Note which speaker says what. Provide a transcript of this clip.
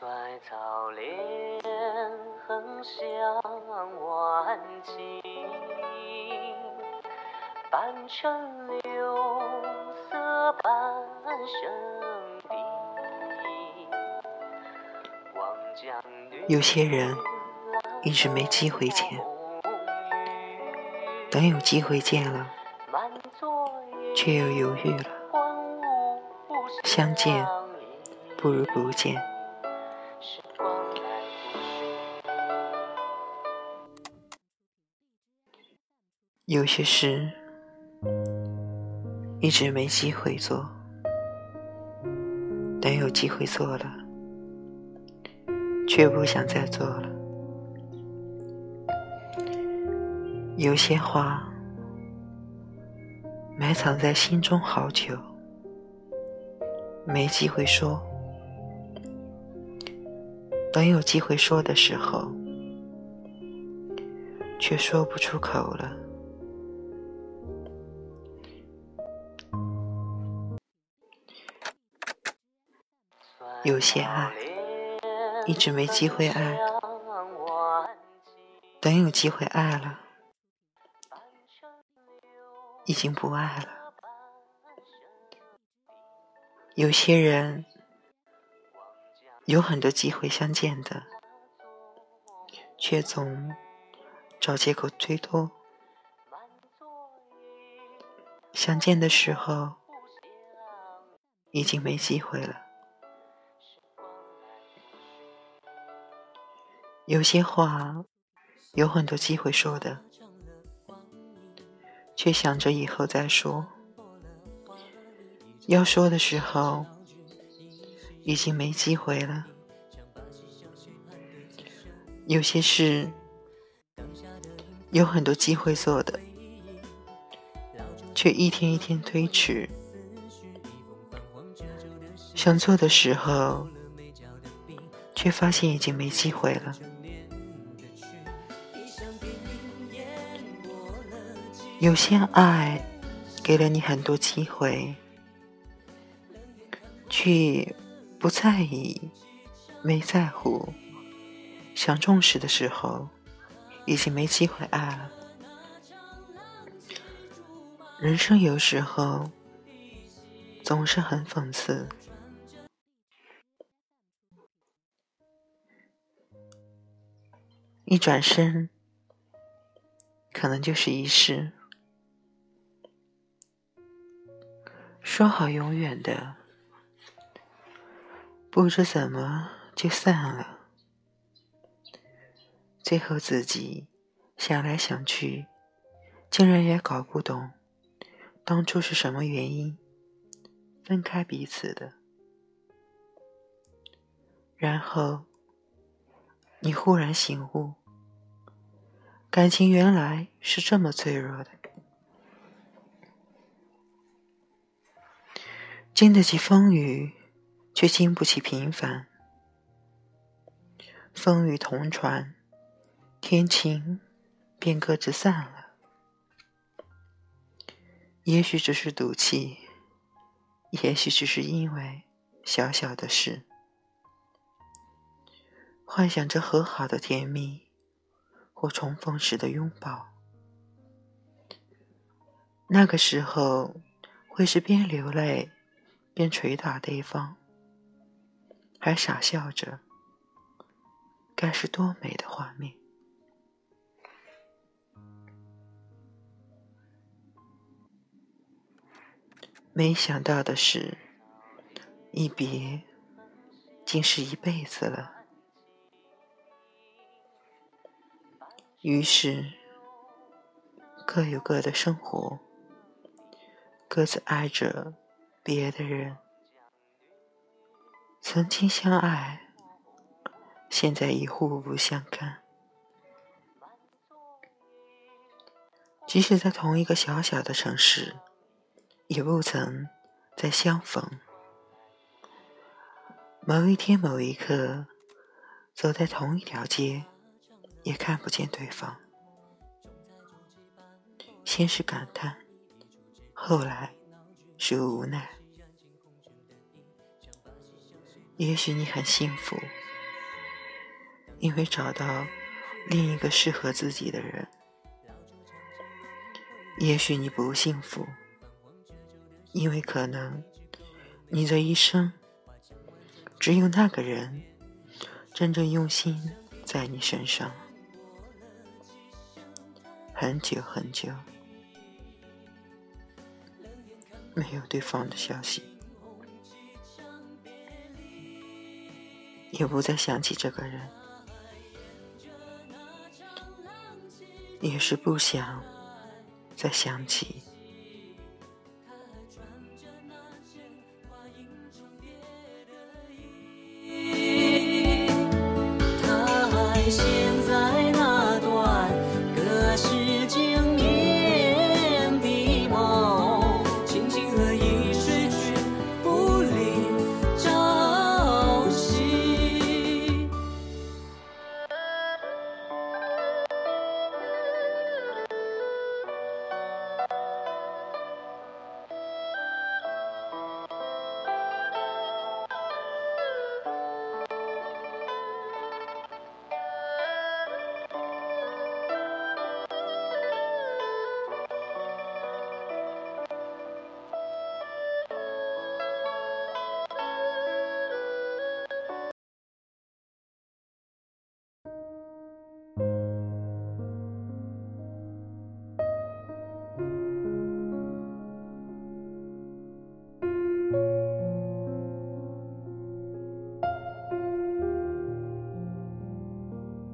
Speaker 1: 衰草连横向晚晴，半城柳色半生地。望江女
Speaker 2: 有些人一直没机会见，等有机会见了，却又犹豫了。相见不如不见。有些事一直没机会做，等有机会做了，却不想再做了。有些话埋藏在心中好久，没机会说，等有机会说的时候，却说不出口了。有些爱一直没机会爱，等有机会爱了，已经不爱了。有些人有很多机会相见的，却总找借口推脱。相见的时候，已经没机会了。有些话有很多机会说的，却想着以后再说。要说的时候，已经没机会了。有些事有很多机会做的，却一天一天推迟。想做的时候，却发现已经没机会了。有些爱给了你很多机会，却不在意、没在乎。想重视的时候，已经没机会爱了。人生有时候总是很讽刺，一转身，可能就是一世。说好永远的，不知怎么就散了。最后自己想来想去，竟然也搞不懂当初是什么原因分开彼此的。然后你忽然醒悟，感情原来是这么脆弱的。经得起风雨，却经不起平凡。风雨同船，天晴便各自散了。也许只是赌气，也许只是因为小小的事，幻想着和好的甜蜜，或重逢时的拥抱。那个时候，会是边流泪。边捶打对方，还傻笑着，该是多美的画面！没想到的是，一别竟是一辈子了。于是，各有各的生活，各自爱着。别的人曾经相爱，现在已互不相干。即使在同一个小小的城市，也不曾再相逢。某一天，某一刻，走在同一条街，也看不见对方。先是感叹，后来。是无奈，也许你很幸福，因为找到另一个适合自己的人。也许你不幸福，因为可能你的一生只有那个人真正用心在你身上，很久很久没有对方的消息，也不再想起这个人，也是不想。再想起。